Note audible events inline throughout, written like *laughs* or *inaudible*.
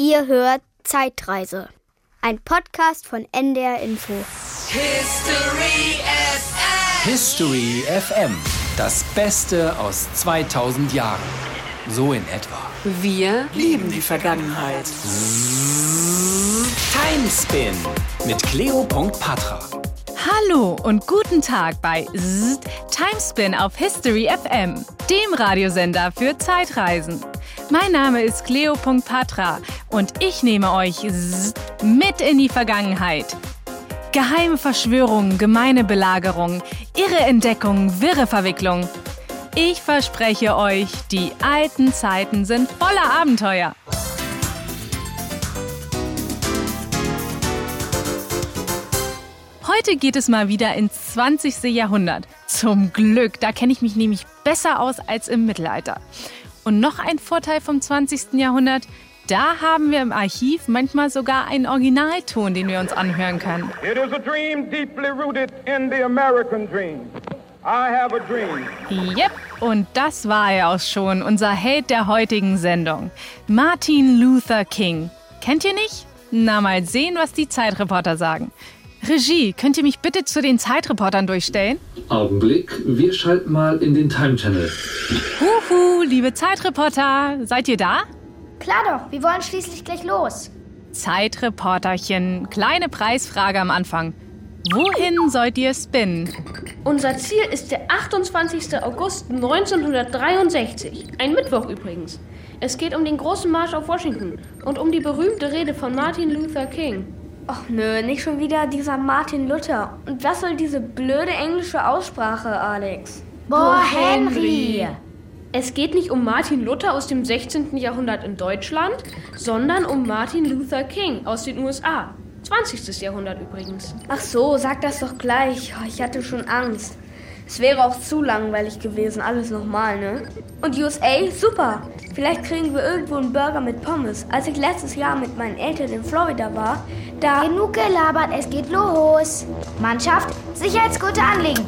Ihr hört Zeitreise. Ein Podcast von NDR Info. History FM. History FM. Das Beste aus 2000 Jahren. So in etwa. Wir lieben die Vergangenheit. Timespin mit Cleo.patra. Hallo und guten Tag bei Zzzt, Timespin auf History FM, dem Radiosender für Zeitreisen. Mein Name ist Cleo.patra und ich nehme euch mit in die Vergangenheit. Geheime Verschwörungen, gemeine Belagerung, irre Entdeckung, wirre Verwicklung. Ich verspreche euch, die alten Zeiten sind voller Abenteuer. Heute geht es mal wieder ins 20. Jahrhundert. Zum Glück, da kenne ich mich nämlich besser aus als im Mittelalter. Und noch ein Vorteil vom 20. Jahrhundert, da haben wir im Archiv manchmal sogar einen Originalton, den wir uns anhören können. It is a dream deeply rooted in the American dream. I have a dream. Yep, und das war er auch schon, unser Held der heutigen Sendung. Martin Luther King. Kennt ihr nicht? Na, mal sehen, was die Zeitreporter sagen. Regie, könnt ihr mich bitte zu den Zeitreportern durchstellen? Augenblick, wir schalten mal in den Time Channel. Huhu, liebe Zeitreporter, seid ihr da? Klar doch, wir wollen schließlich gleich los. Zeitreporterchen, kleine Preisfrage am Anfang. Wohin sollt ihr spinnen? Unser Ziel ist der 28. August 1963. Ein Mittwoch übrigens. Es geht um den großen Marsch auf Washington und um die berühmte Rede von Martin Luther King. Och nö, nicht schon wieder dieser Martin Luther. Und was soll diese blöde englische Aussprache, Alex? Boah, Henry! Es geht nicht um Martin Luther aus dem 16. Jahrhundert in Deutschland, sondern um Martin Luther King aus den USA. 20. Jahrhundert übrigens. Ach so, sag das doch gleich. Oh, Ich hatte schon Angst. Es wäre auch zu langweilig gewesen, alles nochmal, ne? Und USA? Super! Vielleicht kriegen wir irgendwo einen Burger mit Pommes. Als ich letztes Jahr mit meinen Eltern in Florida war, da... Genug gelabert, es geht los. Mannschaft, Sicherheitsgurte anlegen.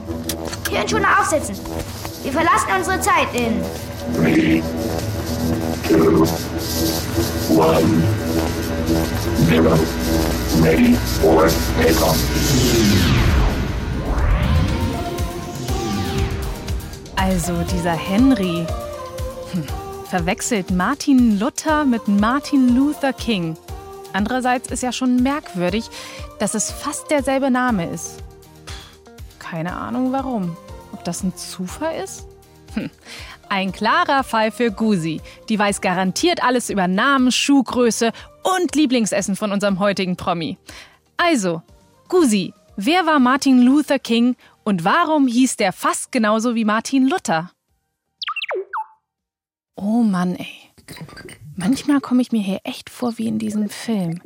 Hirnschoner aufsetzen. Wir verlassen unsere Zeit in. Also dieser Henry hm, verwechselt Martin Luther mit Martin Luther King. Andererseits ist ja schon merkwürdig, dass es fast derselbe Name ist. Keine Ahnung warum. Ob das ein Zufall ist? Hm. Ein klarer Fall für Gusi. Die weiß garantiert alles über Namen, Schuhgröße und Lieblingsessen von unserem heutigen Promi. Also, Gusi, wer war Martin Luther King und warum hieß der fast genauso wie Martin Luther? Oh Mann, ey. Manchmal komme ich mir hier echt vor wie in diesem Film.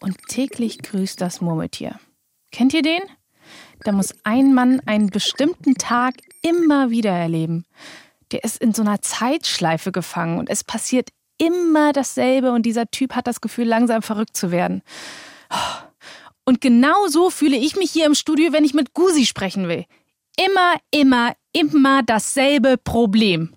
Und täglich grüßt das Murmeltier. Kennt ihr den? Da muss ein Mann einen bestimmten Tag immer wieder erleben. Der ist in so einer Zeitschleife gefangen und es passiert immer dasselbe und dieser Typ hat das Gefühl, langsam verrückt zu werden. Und genau so fühle ich mich hier im Studio, wenn ich mit Gusi sprechen will. Immer, immer, immer dasselbe Problem.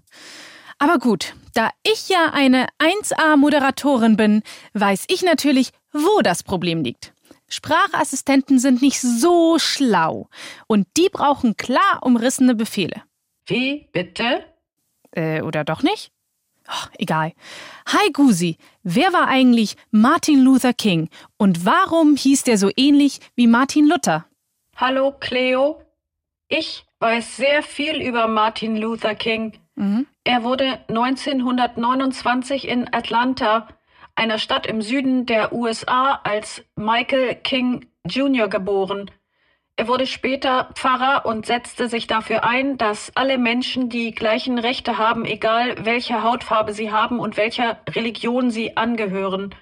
Aber gut, da ich ja eine 1A-Moderatorin bin, weiß ich natürlich, wo das Problem liegt. Sprachassistenten sind nicht so schlau und die brauchen klar umrissene Befehle. Wie bitte? Äh, oder doch nicht? Ach, egal. Hi Gusi, wer war eigentlich Martin Luther King und warum hieß der so ähnlich wie Martin Luther? Hallo Cleo. Ich weiß sehr viel über Martin Luther King. Er wurde 1929 in Atlanta, einer Stadt im Süden der USA, als Michael King Jr. geboren. Er wurde später Pfarrer und setzte sich dafür ein, dass alle Menschen die gleichen Rechte haben, egal welche Hautfarbe sie haben und welcher Religion sie angehören.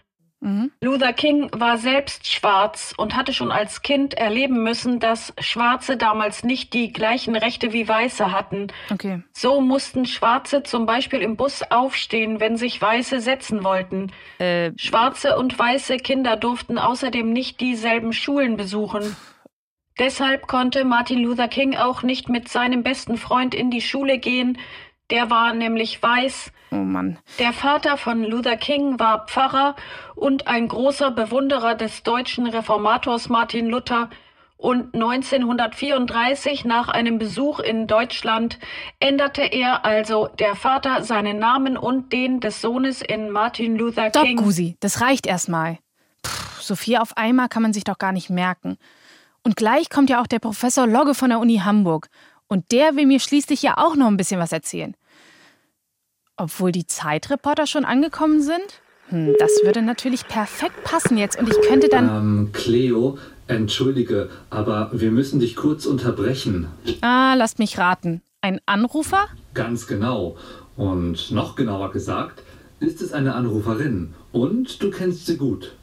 Luther King war selbst schwarz und hatte schon als Kind erleben müssen, dass Schwarze damals nicht die gleichen Rechte wie Weiße hatten. Okay. So mussten Schwarze zum Beispiel im Bus aufstehen, wenn sich Weiße setzen wollten. Äh, Schwarze und weiße Kinder durften außerdem nicht dieselben Schulen besuchen. Deshalb konnte Martin Luther King auch nicht mit seinem besten Freund in die Schule gehen, Der war nämlich weiß. Oh Mann. Der Vater von Luther King war Pfarrer und ein großer Bewunderer des deutschen Reformators Martin Luther. Und 1934, nach einem Besuch in Deutschland, änderte er also der Vater seinen Namen und den des Sohnes in Martin Luther Stopp, King. Gusi, das reicht erstmal. So viel auf einmal kann man sich doch gar nicht merken. Und gleich kommt ja auch der Professor Logge von der Uni Hamburg. Und der will mir schließlich ja auch noch ein bisschen was erzählen. Obwohl die Zeitreporter schon angekommen sind? Hm, das würde natürlich perfekt passen jetzt und ich könnte dann. Ähm, Cleo, entschuldige, aber wir müssen dich kurz unterbrechen. Ah, lasst mich raten. Ein Anrufer? Ganz genau. Und noch genauer gesagt, ist es eine Anruferin. Und du kennst sie gut.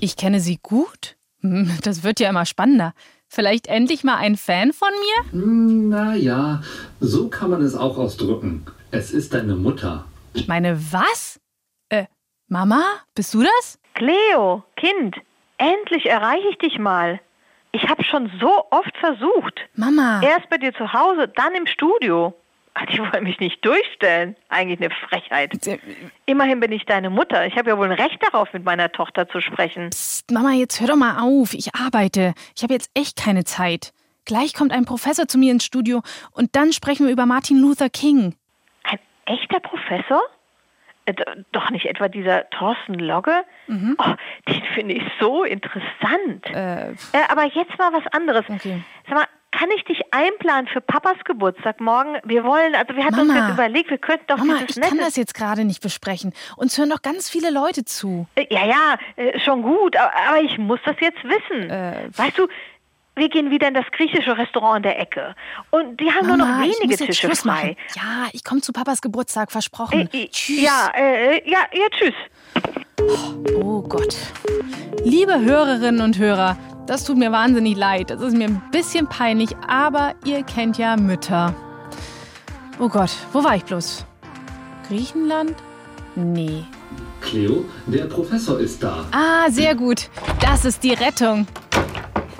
Ich kenne sie gut? Hm, Das wird ja immer spannender. Vielleicht endlich mal ein Fan von mir? Naja, so kann man es auch ausdrücken. Es ist deine Mutter. Meine was? Äh, Mama? Bist du das? Cleo, Kind, endlich erreiche ich dich mal. Ich habe schon so oft versucht. Mama. Erst bei dir zu Hause, dann im Studio. Ach, Die wollen mich nicht durchstellen. Eigentlich eine Frechheit. Immerhin bin ich deine Mutter. Ich habe ja wohl ein Recht darauf, mit meiner Tochter zu sprechen. Psst, Mama, jetzt hör doch mal auf. Ich arbeite. Ich habe jetzt echt keine Zeit. Gleich kommt ein Professor zu mir ins Studio und dann sprechen wir über Martin Luther King. Ein echter Professor? Äh, Doch nicht etwa dieser Thorsten Logge? Mhm. Oh, den finde ich so interessant. Äh, aber jetzt mal was anderes. Okay. Sag mal, kann ich dich einplanen für Papas Geburtstag morgen? Wir wollen, also wir hatten uns Mama. jetzt überlegt, wir könnten doch Mama, ich kann nette- das jetzt gerade nicht besprechen. Uns hören doch ganz viele Leute zu. Äh, Ja, ja, äh, schon gut, aber, aber ich muss das jetzt wissen. Äh, weißt du, wir gehen wieder in das griechische Restaurant an der Ecke. Und die haben nur noch Mama, wenige Tische frei. Ja, ich komme zu Papas Geburtstag, versprochen. Äh, äh, Tschüss. Ja, äh, ja, ja, tschüss. Oh Gott. Liebe Hörerinnen und Hörer, das tut mir wahnsinnig leid. Das ist mir ein bisschen peinlich, aber ihr kennt ja Mütter. Oh Gott, wo war ich bloß? Griechenland? Nee. Cleo, der Professor ist da. Ah, sehr gut. Das ist die Rettung.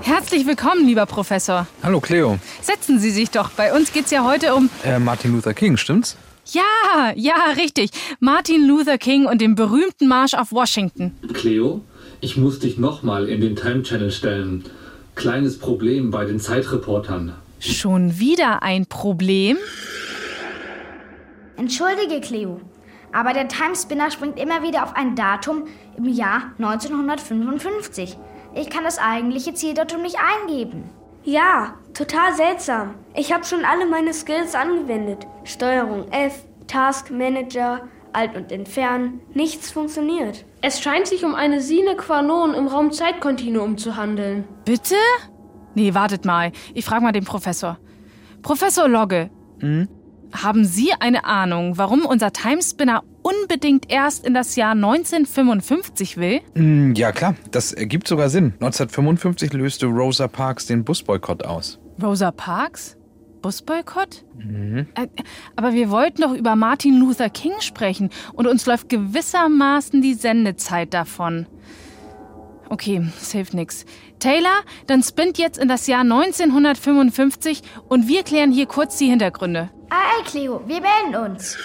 Herzlich willkommen, lieber Professor. Hallo Cleo. Setzen Sie sich doch. Bei uns geht's ja heute um. Äh, Martin Luther King, stimmt's? Ja, ja, richtig. Martin Luther King und den berühmten Marsch auf Washington. Cleo, ich muss dich nochmal in den Time Channel stellen. Kleines Problem bei den Zeitreportern. Schon wieder ein Problem? Entschuldige, Cleo, aber der Timespinner springt immer wieder auf ein Datum im Jahr 1955. Ich kann das eigentliche Zieldatum nicht eingeben. Ja, total seltsam. Ich habe schon alle meine Skills angewendet. Steuerung F, Task Manager, Alt und Entfernen. Nichts funktioniert. Es scheint sich um eine Sine qua non im Raum-Zeit-Kontinuum zu handeln. Bitte? Nee, wartet mal. Ich frage mal den Professor. Professor Logge, Hm? haben Sie eine Ahnung, warum unser Timespinner unbedingt erst in das Jahr 1955 will? Mm, ja, klar, das ergibt sogar Sinn. 1955 löste Rosa Parks den Busboykott aus. Rosa Parks? Busboykott? Mhm. Äh, Aber wir wollten doch über Martin Luther King sprechen und uns läuft gewissermaßen die Sendezeit davon. Okay, es hilft nix. Taylor, dann spinnt jetzt in das Jahr 1955 und wir klären hier kurz die Hintergründe. Ei, Cleo, wir melden uns.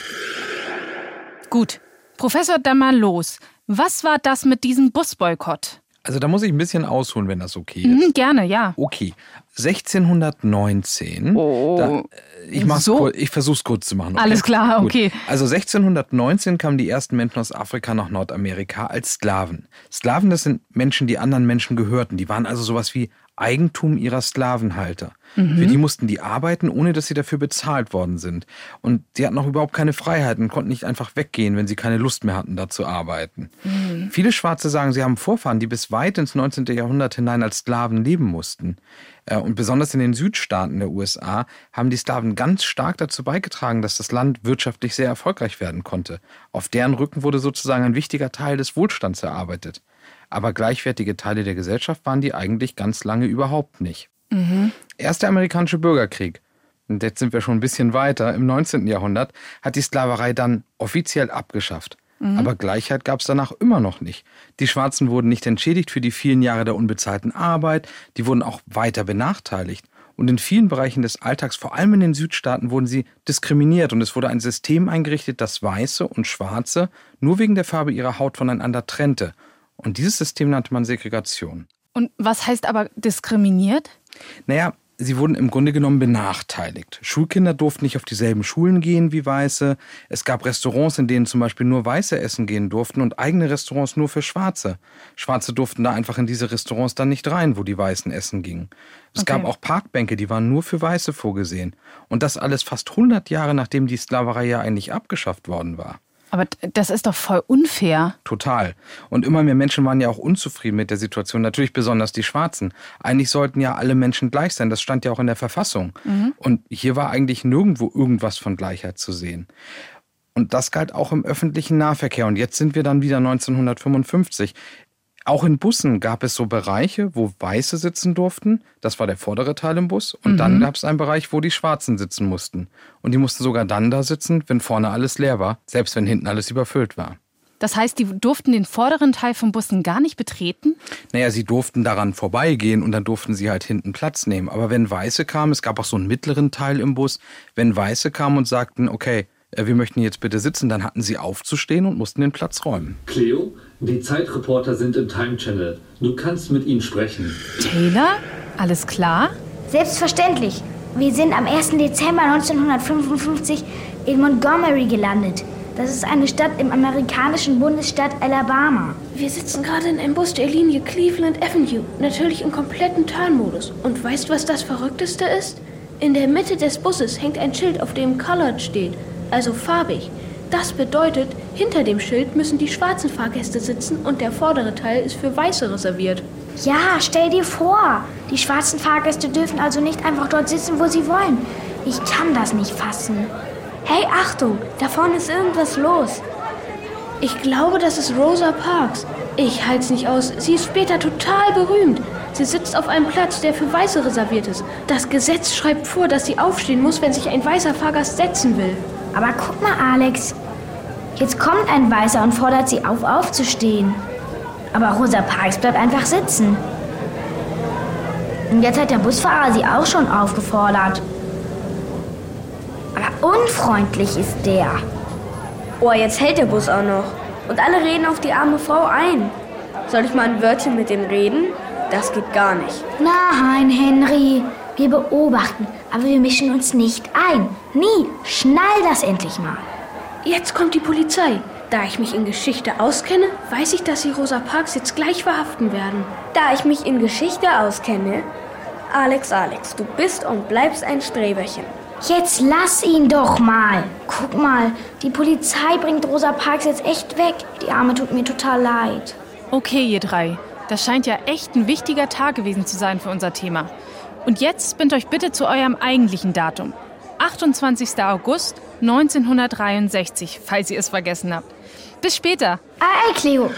Gut. Professor, dann mal los. Was war das mit diesem Busboykott? Also da muss ich ein bisschen ausholen, wenn das okay ist. Mhm, gerne, ja. Okay, 1619. Oh. Da, äh, ich, mach's So? kurz, ich versuch's kurz zu machen. Alles klar, Gut. okay. Also 1619 kamen die ersten Menschen aus Afrika nach Nordamerika als Sklaven. Sklaven, das sind Menschen, die anderen Menschen gehörten. Die waren also sowas wie Eigentum ihrer Sklavenhalter. Mhm. Für die mussten die arbeiten, ohne dass sie dafür bezahlt worden sind. Und die hatten auch überhaupt keine Freiheiten, konnten nicht einfach weggehen, wenn sie keine Lust mehr hatten, da zu arbeiten. Mhm. Viele Schwarze sagen, sie haben Vorfahren, die bis weit ins 19. Jahrhundert hinein als Sklaven leben mussten. Äh, Und besonders in den Südstaaten der USA haben die Sklaven ganz stark dazu beigetragen, dass das Land wirtschaftlich sehr erfolgreich werden konnte. Auf deren Rücken wurde sozusagen ein wichtiger Teil des Wohlstands erarbeitet. Aber gleichwertige Teile der Gesellschaft waren die eigentlich ganz lange überhaupt nicht. Mhm. Erst der amerikanische Bürgerkrieg, und jetzt sind wir schon ein bisschen weiter, im 19. Jahrhundert, hat die Sklaverei dann offiziell abgeschafft. Mhm. Aber Gleichheit gab es danach immer noch nicht. Die Schwarzen wurden nicht entschädigt für die vielen Jahre der unbezahlten Arbeit, die wurden auch weiter benachteiligt. Und in vielen Bereichen des Alltags, vor allem in den Südstaaten, wurden sie diskriminiert. Und es wurde ein System eingerichtet, das Weiße und Schwarze nur wegen der Farbe ihrer Haut voneinander trennte. Und dieses System nannte man Segregation. Und was heißt aber diskriminiert? Naja, sie wurden im Grunde genommen benachteiligt. Schulkinder durften nicht auf dieselben Schulen gehen wie Weiße. Es gab Restaurants, in denen zum Beispiel nur Weiße essen gehen durften und eigene Restaurants nur für Schwarze. Schwarze durften da einfach in diese Restaurants dann nicht rein, wo die Weißen essen gingen. Es okay. gab auch Parkbänke, die waren nur für Weiße vorgesehen. Und das alles fast 100 Jahre nachdem die Sklaverei ja eigentlich abgeschafft worden war. Aber das ist doch voll unfair. Total. Und immer mehr Menschen waren ja auch unzufrieden mit der Situation, natürlich besonders die Schwarzen. Eigentlich sollten ja alle Menschen gleich sein, das stand ja auch in der Verfassung. Mhm. Und hier war eigentlich nirgendwo irgendwas von Gleichheit zu sehen. Und das galt auch im öffentlichen Nahverkehr. Und jetzt sind wir dann wieder 1955. Auch in Bussen gab es so Bereiche, wo Weiße sitzen durften. Das war der vordere Teil im Bus. Und mhm. dann gab es einen Bereich, wo die Schwarzen sitzen mussten. Und die mussten sogar dann da sitzen, wenn vorne alles leer war, selbst wenn hinten alles überfüllt war. Das heißt, die durften den vorderen Teil von Bussen gar nicht betreten? Naja, sie durften daran vorbeigehen und dann durften sie halt hinten Platz nehmen. Aber wenn Weiße kamen, es gab auch so einen mittleren Teil im Bus, wenn Weiße kamen und sagten, okay, äh, wir möchten jetzt bitte sitzen, dann hatten sie aufzustehen und mussten den Platz räumen. Cleo, die Zeitreporter sind im Time Channel. Du kannst mit ihnen sprechen. Taylor? Alles klar? Selbstverständlich. Wir sind am 1. Dezember 1955 in Montgomery gelandet. Das ist eine Stadt im amerikanischen Bundesstaat Alabama. Wir sitzen gerade in einem Bus der Linie Cleveland Avenue, natürlich im kompletten Turnmodus. Und weißt, was das Verrückteste ist? In der Mitte des Busses hängt ein Schild, auf dem Colored steht also farbig. Das bedeutet, hinter dem Schild müssen die schwarzen Fahrgäste sitzen und der vordere Teil ist für Weiße reserviert. Ja, stell dir vor, die schwarzen Fahrgäste dürfen also nicht einfach dort sitzen, wo sie wollen. Ich kann das nicht fassen. Hey, Achtung, da vorne ist irgendwas los. Ich glaube, das ist Rosa Parks. Ich halte es nicht aus. Sie ist später total berühmt. Sie sitzt auf einem Platz, der für Weiße reserviert ist. Das Gesetz schreibt vor, dass sie aufstehen muss, wenn sich ein weißer Fahrgast setzen will. Aber guck mal, Alex. Jetzt kommt ein Weißer und fordert sie auf, aufzustehen. Aber Rosa Parks bleibt einfach sitzen. Und jetzt hat der Busfahrer sie auch schon aufgefordert. Aber unfreundlich ist der. Oh, jetzt hält der Bus auch noch. Und alle reden auf die arme Frau ein. Soll ich mal ein Wörtchen mit dem reden? Das geht gar nicht. Nein, Henry. Wir beobachten, aber wir mischen uns nicht ein. Nie. Schnall das endlich mal. Jetzt kommt die Polizei. Da ich mich in Geschichte auskenne, weiß ich, dass sie Rosa Parks jetzt gleich verhaften werden. Da ich mich in Geschichte auskenne, Alex, Alex, du bist und bleibst ein Streberchen. Jetzt lass ihn doch mal. Guck mal, die Polizei bringt Rosa Parks jetzt echt weg. Die Arme tut mir total leid. Okay, ihr drei. Das scheint ja echt ein wichtiger Tag gewesen zu sein für unser Thema. Und jetzt bindet euch bitte zu eurem eigentlichen Datum. 28. August 1963, falls ihr es vergessen habt. Bis später. Ei, Cleo.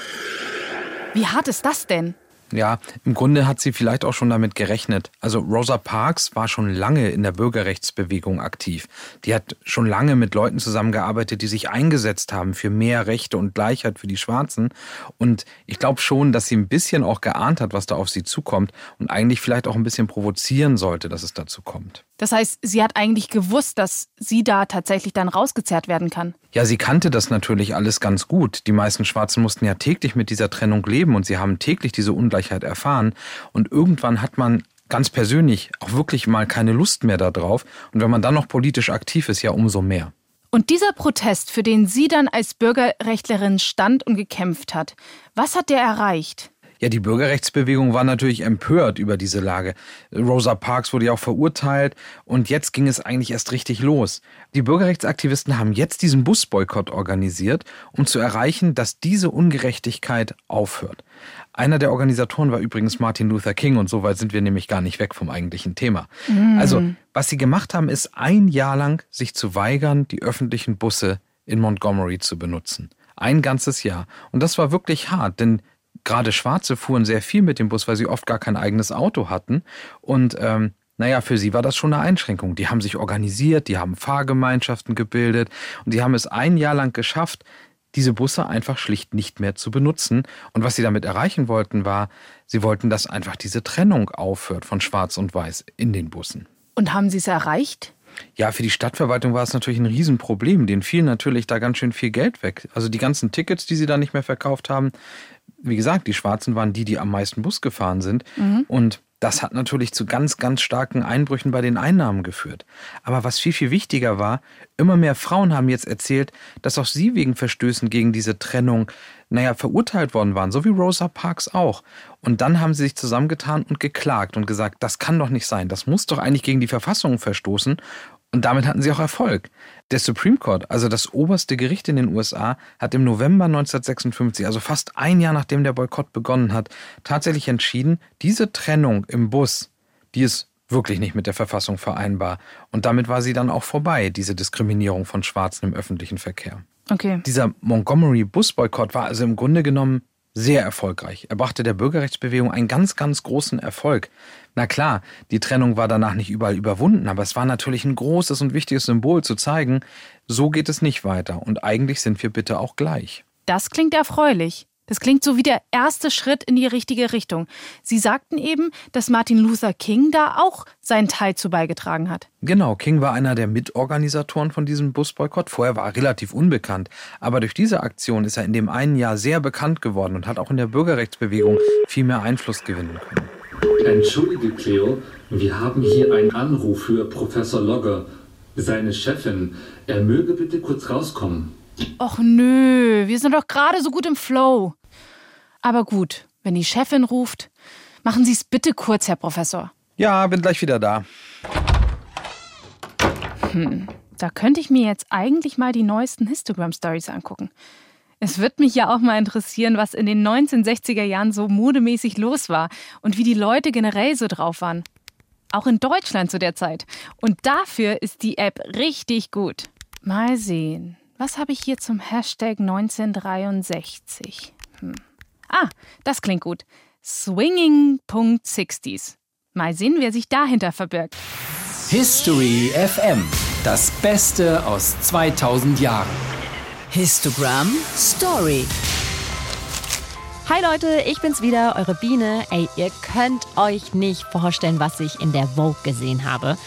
Wie hart ist das denn? Ja, im Grunde hat sie vielleicht auch schon damit gerechnet. Also Rosa Parks war schon lange in der Bürgerrechtsbewegung aktiv. Die hat schon lange mit Leuten zusammengearbeitet, die sich eingesetzt haben für mehr Rechte und Gleichheit für die Schwarzen. Und ich glaube schon, dass sie ein bisschen auch geahnt hat, was da auf sie zukommt und eigentlich vielleicht auch ein bisschen provozieren sollte, dass es dazu kommt. Das heißt, sie hat eigentlich gewusst, dass sie da tatsächlich dann rausgezerrt werden kann. Ja, sie kannte das natürlich alles ganz gut. Die meisten Schwarzen mussten ja täglich mit dieser Trennung leben und sie haben täglich diese Ungleichheit erfahren. Und irgendwann hat man ganz persönlich auch wirklich mal keine Lust mehr darauf. Und wenn man dann noch politisch aktiv ist, ja umso mehr. Und dieser Protest, für den sie dann als Bürgerrechtlerin stand und gekämpft hat, was hat der erreicht? Ja, die Bürgerrechtsbewegung war natürlich empört über diese Lage. Rosa Parks wurde ja auch verurteilt und jetzt ging es eigentlich erst richtig los. Die Bürgerrechtsaktivisten haben jetzt diesen Busboykott organisiert, um zu erreichen, dass diese Ungerechtigkeit aufhört. Einer der Organisatoren war übrigens Martin Luther King und so weit sind wir nämlich gar nicht weg vom eigentlichen Thema. Mhm. Also, was sie gemacht haben, ist ein Jahr lang sich zu weigern, die öffentlichen Busse in Montgomery zu benutzen. Ein ganzes Jahr. Und das war wirklich hart, denn gerade Schwarze fuhren sehr viel mit dem Bus, weil sie oft gar kein eigenes Auto hatten. Und ähm, naja, für sie war das schon eine Einschränkung. Die haben sich organisiert, die haben Fahrgemeinschaften gebildet und die haben es ein Jahr lang geschafft, diese Busse einfach schlicht nicht mehr zu benutzen. Und was sie damit erreichen wollten, war, sie wollten, dass einfach diese Trennung aufhört von Schwarz und Weiß in den Bussen. Und haben Sie es erreicht? Ja, für die Stadtverwaltung war es natürlich ein Riesenproblem. Denen fiel natürlich da ganz schön viel Geld weg. Also die ganzen Tickets, die sie da nicht mehr verkauft haben. Wie gesagt, die Schwarzen waren die, die am meisten Bus gefahren sind. Mhm. Und das hat natürlich zu ganz, ganz starken Einbrüchen bei den Einnahmen geführt. Aber was viel, viel wichtiger war, immer mehr Frauen haben jetzt erzählt, dass auch sie wegen Verstößen gegen diese Trennung, naja, verurteilt worden waren, so wie Rosa Parks auch. Und dann haben sie sich zusammengetan und geklagt und gesagt, das kann doch nicht sein, das muss doch eigentlich gegen die Verfassung verstoßen. Und damit hatten sie auch Erfolg. Der Supreme Court, also das oberste Gericht in den USA, hat im November 1956, also fast ein Jahr nachdem der Boykott begonnen hat, tatsächlich entschieden, diese Trennung im Bus, die ist wirklich nicht mit der Verfassung vereinbar. Und damit war sie dann auch vorbei, diese Diskriminierung von Schwarzen im öffentlichen Verkehr. Okay. Dieser Montgomery Busboykott war also im Grunde genommen sehr erfolgreich. Er brachte der Bürgerrechtsbewegung einen ganz, ganz großen Erfolg. Na klar, die Trennung war danach nicht überall überwunden, aber es war natürlich ein großes und wichtiges Symbol zu zeigen, so geht es nicht weiter und eigentlich sind wir bitte auch gleich. Das klingt erfreulich. Das klingt so wie der erste Schritt in die richtige Richtung. Sie sagten eben, dass Martin Luther King da auch seinen Teil zu beigetragen hat. Genau, King war einer der Mitorganisatoren von diesem Busboykott. Vorher war er relativ unbekannt. Aber durch diese Aktion ist er in dem einen Jahr sehr bekannt geworden und hat auch in der Bürgerrechtsbewegung viel mehr Einfluss gewinnen können. Entschuldige, Cleo, wir haben hier einen Anruf für Professor Logger, seine Chefin. Er möge bitte kurz rauskommen. Och nö, wir sind doch gerade so gut im Flow. Aber gut, wenn die Chefin ruft, machen Sie es bitte kurz, Herr Professor. Ja, bin gleich wieder da. Hm, da könnte ich mir jetzt eigentlich mal die neuesten Histogram-Stories angucken. Es wird mich ja auch mal interessieren, was in den 1960er Jahren so modemäßig los war und wie die Leute generell so drauf waren. Auch in Deutschland zu der Zeit. Und dafür ist die App richtig gut. Mal sehen. Was habe ich hier zum Hashtag 1963? Hm. Ah, das klingt gut. Swinging.60s. Mal sehen, wer sich dahinter verbirgt. History FM. Das Beste aus 2000 Jahren. Histogram Story. Hi Leute, ich bin's wieder, eure Biene. Ey, ihr könnt euch nicht vorstellen, was ich in der Vogue gesehen habe.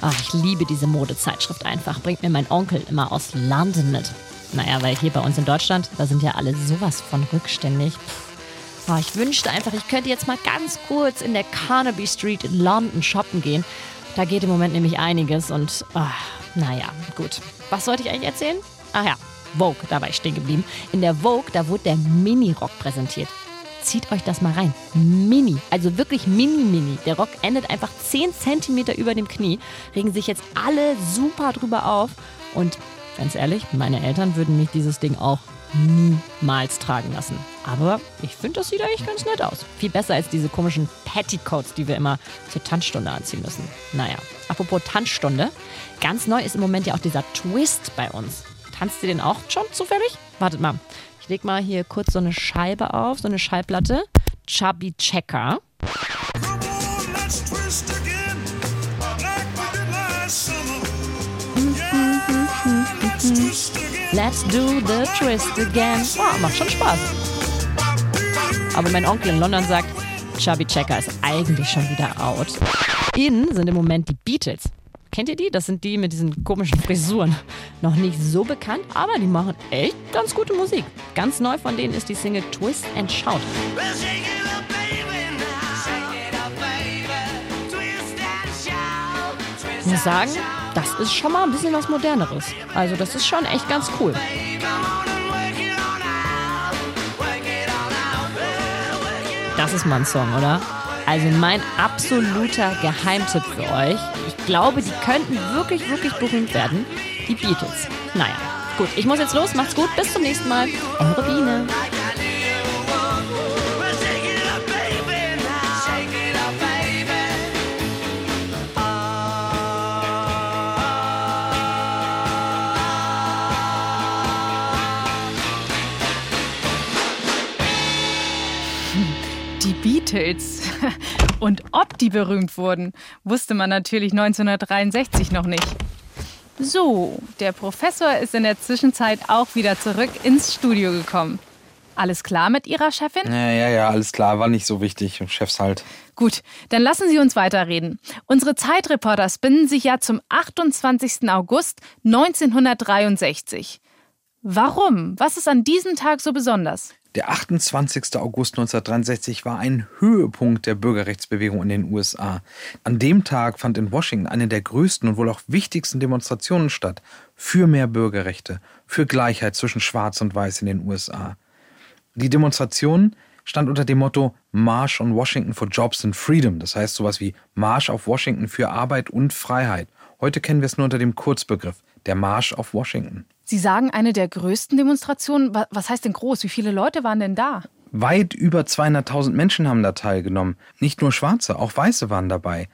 Ach, ich liebe diese Modezeitschrift einfach. Bringt mir mein Onkel immer aus London mit. Naja, weil hier bei uns in Deutschland, da sind ja alle sowas von rückständig. Oh, ich wünschte einfach, ich könnte jetzt mal ganz kurz in der Carnaby Street in London shoppen gehen. Da geht im Moment nämlich einiges und, oh, naja, gut. Was sollte ich eigentlich erzählen? Ach ja, Vogue, da war ich stehen geblieben. In der Vogue, da wurde der Mini-Rock präsentiert. Zieht euch das mal rein. Mini, also wirklich mini-mini. Der Rock endet einfach 10 cm über dem Knie. Regen sich jetzt alle super drüber auf. Und ganz ehrlich, meine Eltern würden mich dieses Ding auch niemals tragen lassen. Aber ich finde, das sieht eigentlich ganz nett aus. Viel besser als diese komischen Petticoats, die wir immer zur Tanzstunde anziehen müssen. Naja, apropos Tanzstunde. Ganz neu ist im Moment ja auch dieser Twist bei uns. Tanzt ihr den auch schon zufällig? Wartet mal. Ich leg mal hier kurz so eine Scheibe auf, so eine Schallplatte. Chubby Checker. Let's do the twist again. Oh, macht schon Spaß. Aber mein Onkel in London sagt, Chubby Checker ist eigentlich schon wieder out. In sind im Moment die Beatles. Kennt ihr die? Das sind die mit diesen komischen Frisuren. Noch nicht so bekannt, aber die machen echt ganz gute Musik. Ganz neu von denen ist die Single Twist and Shout. Ich muss sagen, das ist schon mal ein bisschen was Moderneres. Also das ist schon echt ganz cool. Das ist mal ein Song, oder? Also mein absoluter Geheimtipp für euch. Ich glaube, die könnten wirklich, wirklich berühmt werden. Die Beatles. Naja, gut, ich muss jetzt los. Macht's gut. Bis zum nächsten Mal. Eure Biene. Die Beatles. *laughs* Und ob die berühmt wurden, wusste man natürlich 1963 noch nicht. So, der Professor ist in der Zwischenzeit auch wieder zurück ins Studio gekommen. Alles klar mit Ihrer Chefin? Ja, ja, ja, alles klar, war nicht so wichtig. Chefs halt. Gut, dann lassen Sie uns weiterreden. Unsere Zeitreporter spinnen sich ja zum 28. August 1963. Warum? Was ist an diesem Tag so besonders? Der 28. August 1963 war ein Höhepunkt der Bürgerrechtsbewegung in den USA. An dem Tag fand in Washington eine der größten und wohl auch wichtigsten Demonstrationen statt für mehr Bürgerrechte, für Gleichheit zwischen Schwarz und Weiß in den USA. Die Demonstration stand unter dem Motto March on Washington for Jobs and Freedom, das heißt sowas wie Marsch auf Washington für Arbeit und Freiheit. Heute kennen wir es nur unter dem Kurzbegriff, der Marsch auf Washington. Sie sagen eine der größten Demonstrationen. Was heißt denn groß? Wie viele Leute waren denn da? Weit über 200.000 Menschen haben da teilgenommen. Nicht nur Schwarze, auch Weiße waren dabei.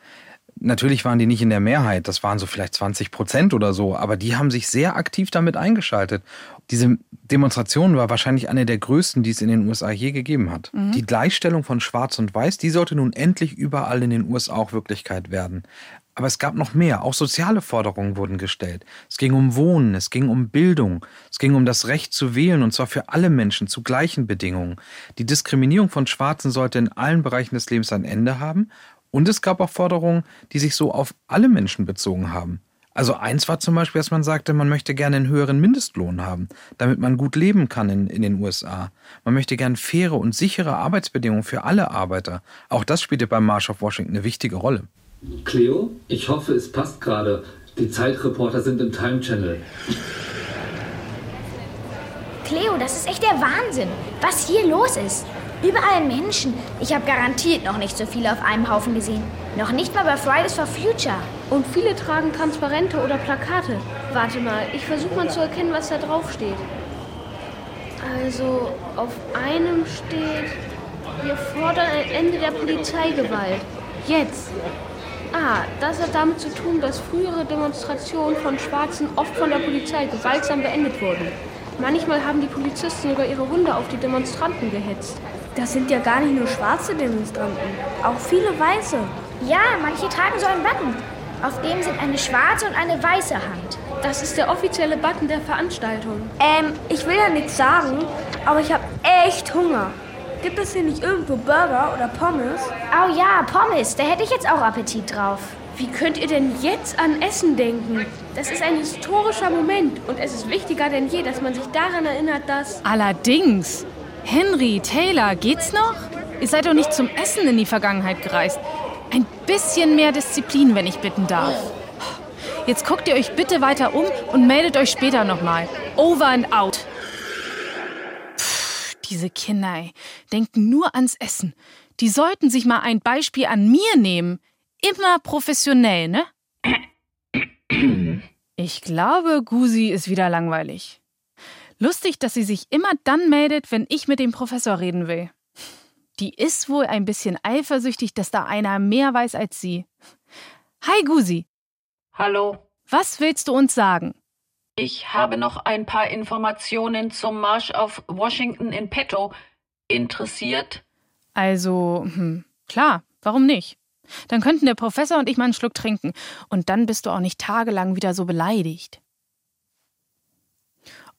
Natürlich waren die nicht in der Mehrheit, das waren so vielleicht 20 Prozent oder so, aber die haben sich sehr aktiv damit eingeschaltet. Diese Demonstration war wahrscheinlich eine der größten, die es in den USA je gegeben hat. Mhm. Die Gleichstellung von Schwarz und Weiß, die sollte nun endlich überall in den USA auch Wirklichkeit werden. Aber es gab noch mehr. Auch soziale Forderungen wurden gestellt. Es ging um Wohnen, es ging um Bildung, es ging um das Recht zu wählen, und zwar für alle Menschen zu gleichen Bedingungen. Die Diskriminierung von Schwarzen sollte in allen Bereichen des Lebens ein Ende haben. Und es gab auch Forderungen, die sich so auf alle Menschen bezogen haben. Also eins war zum Beispiel, dass man sagte, man möchte gerne einen höheren Mindestlohn haben, damit man gut leben kann in, in den USA. Man möchte gerne faire und sichere Arbeitsbedingungen für alle Arbeiter. Auch das spielte beim March of Washington eine wichtige Rolle. Cleo, ich hoffe, es passt gerade. Die Zeitreporter sind im Time Channel. Cleo, das ist echt der Wahnsinn, was hier los ist. Überall Menschen. Ich habe garantiert noch nicht so viele auf einem Haufen gesehen. Noch nicht mal bei Fridays for Future. Und viele tragen Transparente oder Plakate. Warte mal, ich versuche mal zu erkennen, was da drauf steht. Also, auf einem steht, wir fordern ein Ende der Polizeigewalt. Jetzt. Ah, das hat damit zu tun, dass frühere Demonstrationen von Schwarzen oft von der Polizei gewaltsam beendet wurden. Manchmal haben die Polizisten sogar ihre Hunde auf die Demonstranten gehetzt. Das sind ja gar nicht nur schwarze Demonstranten, auch viele weiße. Ja, manche tragen so einen Button. Auf dem sind eine schwarze und eine weiße Hand. Das ist der offizielle Button der Veranstaltung. Ähm, ich will ja nichts sagen, aber ich habe echt Hunger. Gibt es hier nicht irgendwo Burger oder Pommes? Oh ja, Pommes. Da hätte ich jetzt auch Appetit drauf. Wie könnt ihr denn jetzt an Essen denken? Das ist ein historischer Moment und es ist wichtiger denn je, dass man sich daran erinnert, dass... Allerdings. Henry, Taylor, geht's noch? Ihr seid doch nicht zum Essen in die Vergangenheit gereist. Ein bisschen mehr Disziplin, wenn ich bitten darf. Jetzt guckt ihr euch bitte weiter um und meldet euch später nochmal. Over and out diese Kinder, ey, denken nur ans Essen. Die sollten sich mal ein Beispiel an mir nehmen. Immer professionell, ne? Ich glaube, Gusi ist wieder langweilig. Lustig, dass sie sich immer dann meldet, wenn ich mit dem Professor reden will. Die ist wohl ein bisschen eifersüchtig, dass da einer mehr weiß als sie. Hi, Gusi. Hallo. Was willst du uns sagen? Ich habe noch ein paar Informationen zum Marsch auf Washington in petto. Interessiert? Also, hm, klar, warum nicht? Dann könnten der Professor und ich mal einen Schluck trinken. Und dann bist du auch nicht tagelang wieder so beleidigt.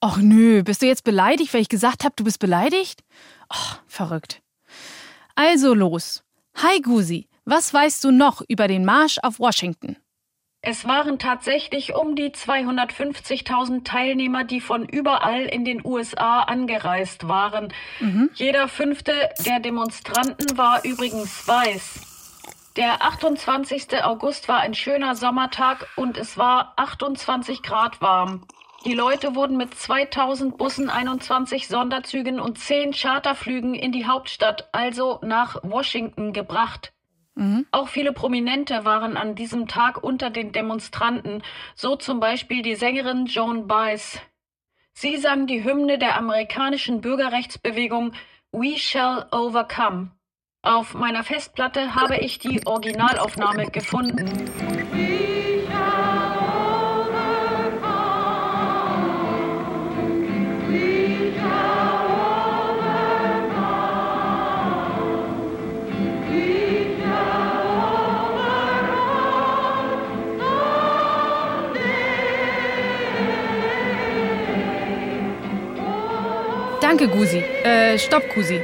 Och nö, bist du jetzt beleidigt, weil ich gesagt habe, du bist beleidigt? Och, verrückt. Also los. Hi Gusi, was weißt du noch über den Marsch auf Washington? Es waren tatsächlich um die 250.000 Teilnehmer, die von überall in den USA angereist waren. Mhm. Jeder fünfte der Demonstranten war übrigens weiß. Der 28. August war ein schöner Sommertag und es war 28 Grad warm. Die Leute wurden mit 2000 Bussen, 21 Sonderzügen und 10 Charterflügen in die Hauptstadt, also nach Washington, gebracht. Mhm. Auch viele Prominente waren an diesem Tag unter den Demonstranten, so zum Beispiel die Sängerin Joan Baez. Sie sang die Hymne der amerikanischen Bürgerrechtsbewegung We Shall Overcome. Auf meiner Festplatte habe ich die Originalaufnahme gefunden. Danke, Gusi. Äh, stopp, Gusi.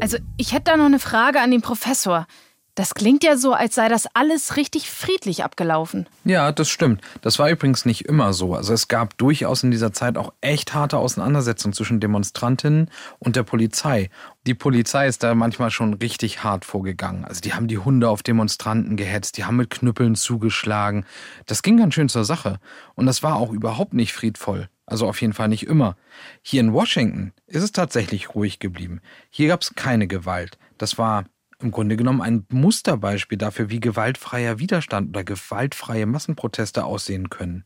Also, ich hätte da noch eine Frage an den Professor. Das klingt ja so, als sei das alles richtig friedlich abgelaufen. Ja, das stimmt. Das war übrigens nicht immer so. Also es gab durchaus in dieser Zeit auch echt harte Auseinandersetzungen zwischen Demonstrantinnen und der Polizei. Die Polizei ist da manchmal schon richtig hart vorgegangen. Also die haben die Hunde auf Demonstranten gehetzt, die haben mit Knüppeln zugeschlagen. Das ging ganz schön zur Sache. Und das war auch überhaupt nicht friedvoll. Also auf jeden Fall nicht immer. Hier in Washington ist es tatsächlich ruhig geblieben. Hier gab es keine Gewalt. Das war im Grunde genommen ein Musterbeispiel dafür, wie gewaltfreier Widerstand oder gewaltfreie Massenproteste aussehen können.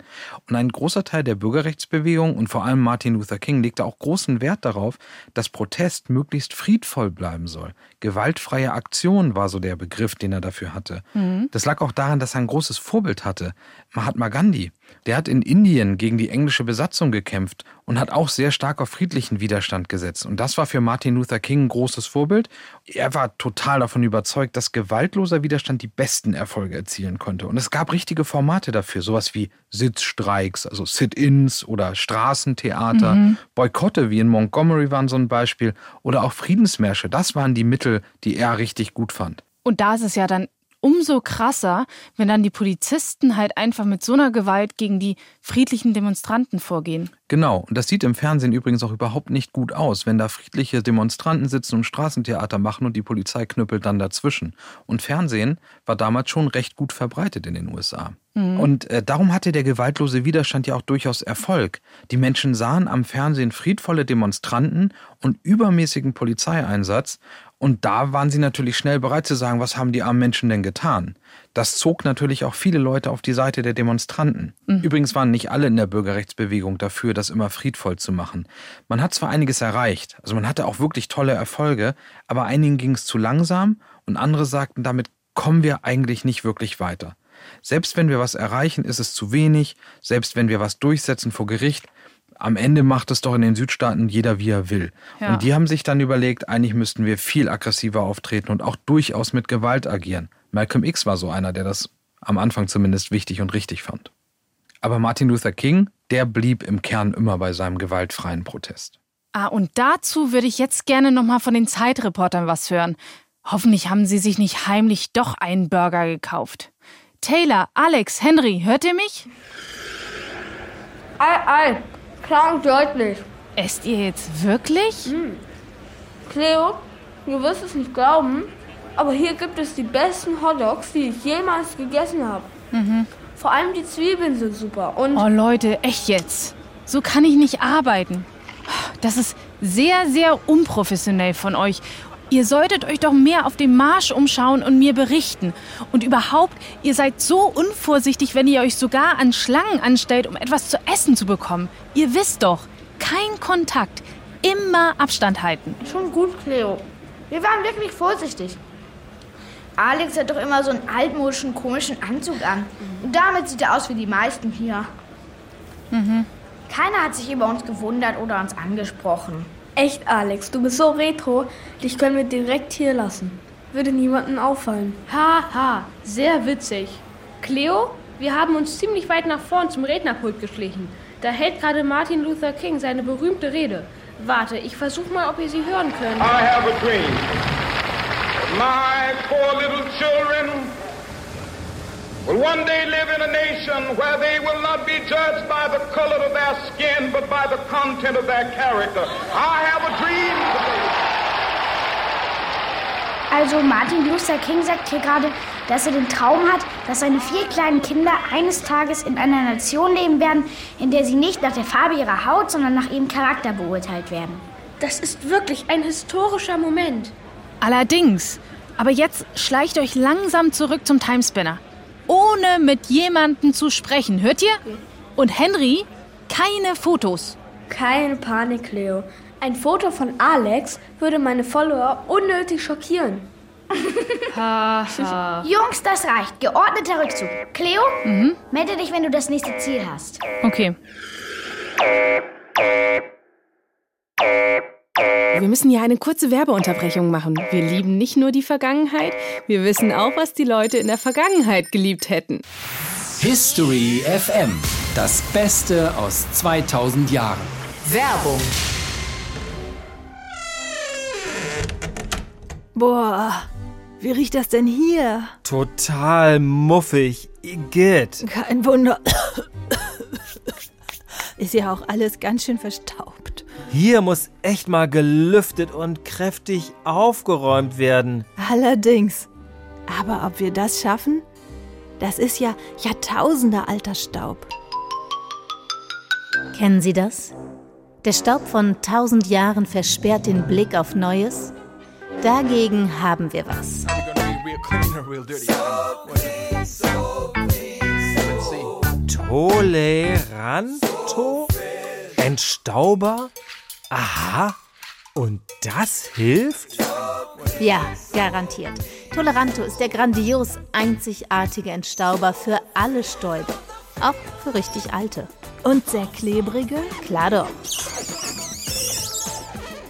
Und ein großer Teil der Bürgerrechtsbewegung und vor allem Martin Luther King legte auch großen Wert darauf, dass Protest möglichst friedvoll bleiben soll. Gewaltfreie Aktion war so der Begriff, den er dafür hatte. Mhm. Das lag auch daran, dass er ein großes Vorbild hatte. Mahatma Gandhi, der hat in Indien gegen die englische Besatzung gekämpft und hat auch sehr stark auf friedlichen Widerstand gesetzt. Und das war für Martin Luther King ein großes Vorbild. Er war total davon überzeugt, dass gewaltloser Widerstand die besten Erfolge erzielen konnte. Und es gab richtige Formate dafür, sowas wie Sitzstreiks, also Sit-ins oder Straßentheater, mhm. Boykotte wie in Montgomery waren so ein Beispiel oder auch Friedensmärsche. Das waren die Mittel, die er richtig gut fand. Und da ist es ja dann umso krasser, wenn dann die Polizisten halt einfach mit so einer Gewalt gegen die friedlichen Demonstranten vorgehen. Genau, und das sieht im Fernsehen übrigens auch überhaupt nicht gut aus, wenn da friedliche Demonstranten sitzen und Straßentheater machen und die Polizei knüppelt dann dazwischen. Und Fernsehen war damals schon recht gut verbreitet in den USA. Mhm. Und äh, darum hatte der gewaltlose Widerstand ja auch durchaus Erfolg. Die Menschen sahen am Fernsehen friedvolle Demonstranten und übermäßigen Polizeieinsatz und da waren sie natürlich schnell bereit zu sagen, was haben die armen Menschen denn getan? Das zog natürlich auch viele Leute auf die Seite der Demonstranten. Mhm. Übrigens waren nicht alle in der Bürgerrechtsbewegung dafür, das immer friedvoll zu machen. Man hat zwar einiges erreicht, also man hatte auch wirklich tolle Erfolge, aber einigen ging es zu langsam und andere sagten, damit kommen wir eigentlich nicht wirklich weiter. Selbst wenn wir was erreichen, ist es zu wenig. Selbst wenn wir was durchsetzen vor Gericht, am Ende macht es doch in den Südstaaten jeder, wie er will. Ja. Und die haben sich dann überlegt, eigentlich müssten wir viel aggressiver auftreten und auch durchaus mit Gewalt agieren. Malcolm X war so einer, der das am Anfang zumindest wichtig und richtig fand. Aber Martin Luther King, der blieb im Kern immer bei seinem gewaltfreien Protest. Ah, und dazu würde ich jetzt gerne nochmal von den Zeitreportern was hören. Hoffentlich haben sie sich nicht heimlich doch einen Burger gekauft. Taylor, Alex, Henry, hört ihr mich? Ei, ei, Klar und deutlich. Esst ihr jetzt wirklich? Mhm. Cleo, du wirst es nicht glauben, aber hier gibt es die besten Hotdogs, die ich jemals gegessen habe. Mhm. Vor allem die Zwiebeln sind super. Und oh Leute, echt jetzt? So kann ich nicht arbeiten. Das ist sehr, sehr unprofessionell von euch. Ihr solltet euch doch mehr auf dem Marsch umschauen und mir berichten. Und überhaupt, ihr seid so unvorsichtig, wenn ihr euch sogar an Schlangen anstellt, um etwas zu essen zu bekommen. Ihr wisst doch, kein Kontakt, immer Abstand halten. Schon gut, Cleo. Wir waren wirklich vorsichtig. Alex hat doch immer so einen altmodischen, komischen Anzug an. Und damit sieht er aus wie die meisten hier. Mhm. Keiner hat sich über uns gewundert oder uns angesprochen. Echt, Alex, du bist so retro, dich können wir direkt hier lassen. Würde niemandem auffallen. Haha, ha, sehr witzig. Cleo, wir haben uns ziemlich weit nach vorn zum Rednerpult geschlichen. Da hält gerade Martin Luther King seine berühmte Rede. Warte, ich versuche mal, ob ihr sie hören könnt. I have a dream. My poor little children will one day live in a nation where they will not be judged by the color of their skin, but by the content of their character. I have a dream Also Martin Luther King sagt hier gerade, dass er den Traum hat, dass seine vier kleinen Kinder eines Tages in einer Nation leben werden, in der sie nicht nach der Farbe ihrer Haut, sondern nach ihrem Charakter beurteilt werden. Das ist wirklich ein historischer Moment. Allerdings. Aber jetzt schleicht euch langsam zurück zum Timespinner ohne mit jemandem zu sprechen. Hört ihr? Und Henry, keine Fotos. Keine Panik, Leo. Ein Foto von Alex würde meine Follower unnötig schockieren. *laughs* ha, ha. Jungs, das reicht. Geordneter Rückzug. Cleo, mhm. melde dich, wenn du das nächste Ziel hast. Okay. Wir müssen hier eine kurze Werbeunterbrechung machen. Wir lieben nicht nur die Vergangenheit, wir wissen auch, was die Leute in der Vergangenheit geliebt hätten. History FM. Das Beste aus 2000 Jahren. Werbung. Boah, wie riecht das denn hier? Total muffig. Igitt. Kein Wunder. Ist ja auch alles ganz schön verstaubt. Hier muss echt mal gelüftet und kräftig aufgeräumt werden. Allerdings. Aber ob wir das schaffen? Das ist ja Jahrtausende alter Staub. Kennen Sie das? Der Staub von tausend Jahren versperrt den Blick auf Neues. Dagegen haben wir was. Toleranto? Entstauber? Aha. Und das hilft? Ja, garantiert. Toleranto ist der grandios einzigartige Entstauber für alle Stäube. Auch für richtig alte. Und sehr klebrige? Klar doch.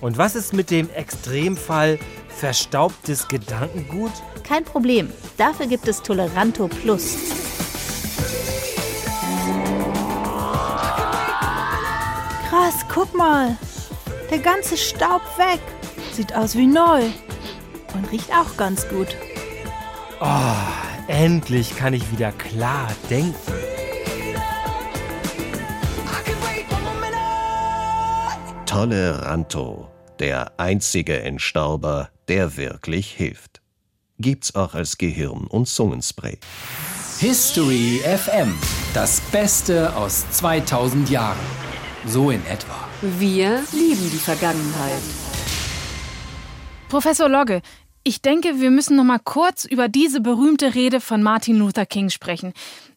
Und was ist mit dem Extremfall verstaubtes Gedankengut? Kein Problem. Dafür gibt es Toleranto Plus. Krass, guck mal. Der ganze Staub weg. Sieht aus wie neu. Und riecht auch ganz gut. Oh, endlich kann ich wieder klar denken. Toleranto, der einzige Entstauber, der wirklich hilft. Gibt's auch als Gehirn- und Zungenspray. History FM. Das Beste aus 2000 Jahren. So in etwa. Wir lieben die Vergangenheit. Professor Logge, ich denke, wir müssen noch mal kurz über diese berühmte Rede von Martin Luther King sprechen.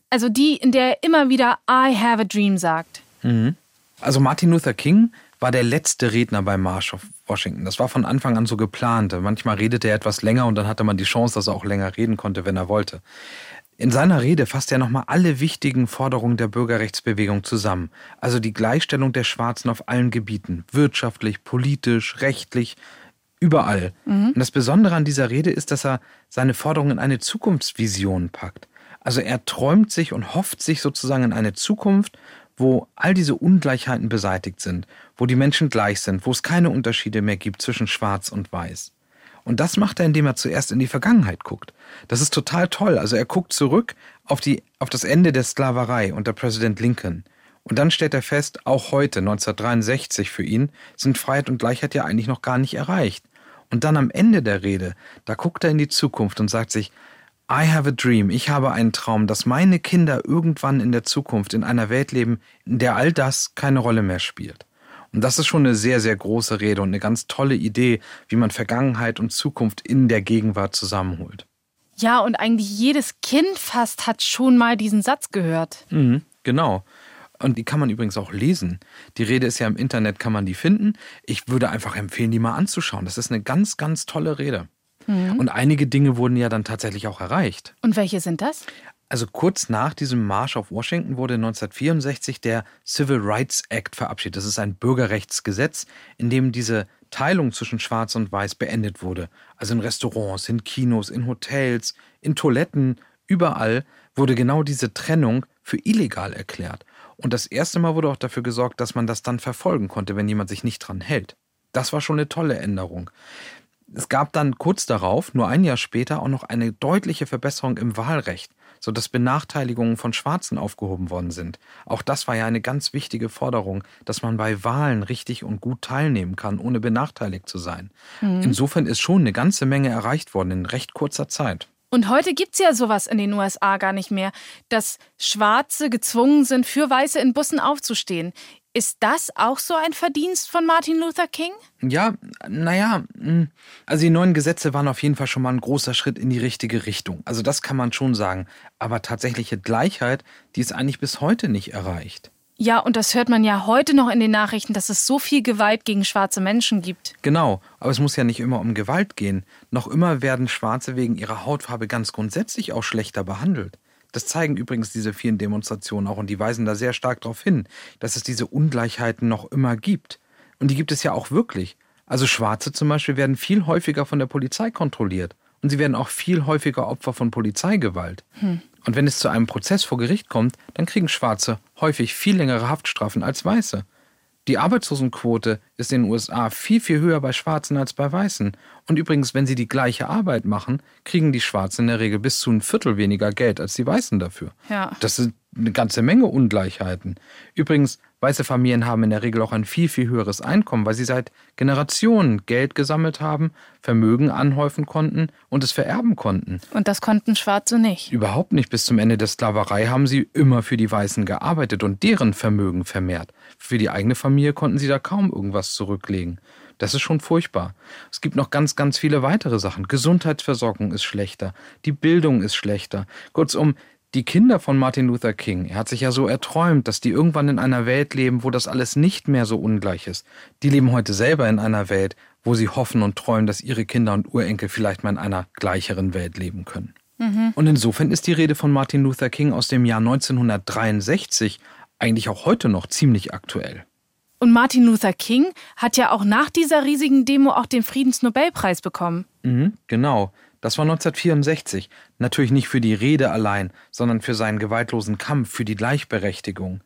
Also die, in der er immer wieder I have a dream sagt. Mhm. Also Martin Luther King war der letzte Redner beim Marsch auf Washington. Das war von Anfang an so geplant. Manchmal redete er etwas länger und dann hatte man die Chance, dass er auch länger reden konnte, wenn er wollte. In seiner Rede fasst er nochmal alle wichtigen Forderungen der Bürgerrechtsbewegung zusammen. Also die Gleichstellung der Schwarzen auf allen Gebieten. Wirtschaftlich, politisch, rechtlich, überall. Mhm. Und das Besondere an dieser Rede ist, dass er seine Forderungen in eine Zukunftsvision packt. Also er träumt sich und hofft sich sozusagen in eine Zukunft, wo all diese Ungleichheiten beseitigt sind, wo die Menschen gleich sind, wo es keine Unterschiede mehr gibt zwischen Schwarz und Weiß. Und das macht er, indem er zuerst in die Vergangenheit guckt. Das ist total toll. Also er guckt zurück auf, die, auf das Ende der Sklaverei unter Präsident Lincoln. Und dann stellt er fest, auch heute, 1963 für ihn, sind Freiheit und Gleichheit ja eigentlich noch gar nicht erreicht. Und dann am Ende der Rede, da guckt er in die Zukunft und sagt sich, I have a dream, ich habe einen Traum, dass meine Kinder irgendwann in der Zukunft in einer Welt leben, in der all das keine Rolle mehr spielt. Und das ist schon eine sehr, sehr große Rede und eine ganz tolle Idee, wie man Vergangenheit und Zukunft in der Gegenwart zusammenholt. Ja, und eigentlich jedes Kind fast hat schon mal diesen Satz gehört. Mhm, genau. Und die kann man übrigens auch lesen. Die Rede ist ja im Internet, kann man die finden. Ich würde einfach empfehlen, die mal anzuschauen. Das ist eine ganz, ganz tolle Rede. Mhm. Und einige Dinge wurden ja dann tatsächlich auch erreicht. Und welche sind das? Also kurz nach diesem Marsch auf Washington wurde 1964 der Civil Rights Act verabschiedet. Das ist ein Bürgerrechtsgesetz, in dem diese Teilung zwischen Schwarz und Weiß beendet wurde. Also in Restaurants, in Kinos, in Hotels, in Toiletten, überall wurde genau diese Trennung für illegal erklärt. Und das erste Mal wurde auch dafür gesorgt, dass man das dann verfolgen konnte, wenn jemand sich nicht dran hält. Das war schon eine tolle Änderung. Es gab dann kurz darauf, nur ein Jahr später, auch noch eine deutliche Verbesserung im Wahlrecht sodass Benachteiligungen von Schwarzen aufgehoben worden sind. Auch das war ja eine ganz wichtige Forderung, dass man bei Wahlen richtig und gut teilnehmen kann, ohne benachteiligt zu sein. Mhm. Insofern ist schon eine ganze Menge erreicht worden in recht kurzer Zeit. Und heute gibt es ja sowas in den USA gar nicht mehr, dass Schwarze gezwungen sind, für Weiße in Bussen aufzustehen. Ist das auch so ein Verdienst von Martin Luther King? Ja, naja, hm. also die neuen Gesetze waren auf jeden Fall schon mal ein großer Schritt in die richtige Richtung. Also das kann man schon sagen. Aber tatsächliche Gleichheit, die ist eigentlich bis heute nicht erreicht. Ja, und das hört man ja heute noch in den Nachrichten, dass es so viel Gewalt gegen schwarze Menschen gibt. Genau, aber es muss ja nicht immer um Gewalt gehen. Noch immer werden Schwarze wegen ihrer Hautfarbe ganz grundsätzlich auch schlechter behandelt. Das zeigen übrigens diese vielen Demonstrationen auch und die weisen da sehr stark darauf hin, dass es diese Ungleichheiten noch immer gibt. Und die gibt es ja auch wirklich. Also Schwarze zum Beispiel werden viel häufiger von der Polizei kontrolliert. Und sie werden auch viel häufiger Opfer von Polizeigewalt. Hm. Und wenn es zu einem Prozess vor Gericht kommt, dann kriegen Schwarze häufig viel längere Haftstrafen als Weiße. Die Arbeitslosenquote ist in den USA viel, viel höher bei Schwarzen als bei Weißen. Und übrigens, wenn sie die gleiche Arbeit machen, kriegen die Schwarzen in der Regel bis zu ein Viertel weniger Geld als die Weißen dafür. Ja. Das sind eine ganze Menge Ungleichheiten. Übrigens, weiße Familien haben in der Regel auch ein viel, viel höheres Einkommen, weil sie seit Generationen Geld gesammelt haben, Vermögen anhäufen konnten und es vererben konnten. Und das konnten Schwarze nicht. Überhaupt nicht. Bis zum Ende der Sklaverei haben sie immer für die Weißen gearbeitet und deren Vermögen vermehrt. Für die eigene Familie konnten sie da kaum irgendwas zurücklegen. Das ist schon furchtbar. Es gibt noch ganz, ganz viele weitere Sachen. Gesundheitsversorgung ist schlechter, die Bildung ist schlechter. Kurzum, die Kinder von Martin Luther King, er hat sich ja so erträumt, dass die irgendwann in einer Welt leben, wo das alles nicht mehr so ungleich ist. Die leben heute selber in einer Welt, wo sie hoffen und träumen, dass ihre Kinder und Urenkel vielleicht mal in einer gleicheren Welt leben können. Mhm. Und insofern ist die Rede von Martin Luther King aus dem Jahr 1963 eigentlich auch heute noch ziemlich aktuell. Und Martin Luther King hat ja auch nach dieser riesigen Demo auch den Friedensnobelpreis bekommen. Mhm, genau. Das war 1964. Natürlich nicht für die Rede allein, sondern für seinen gewaltlosen Kampf für die Gleichberechtigung.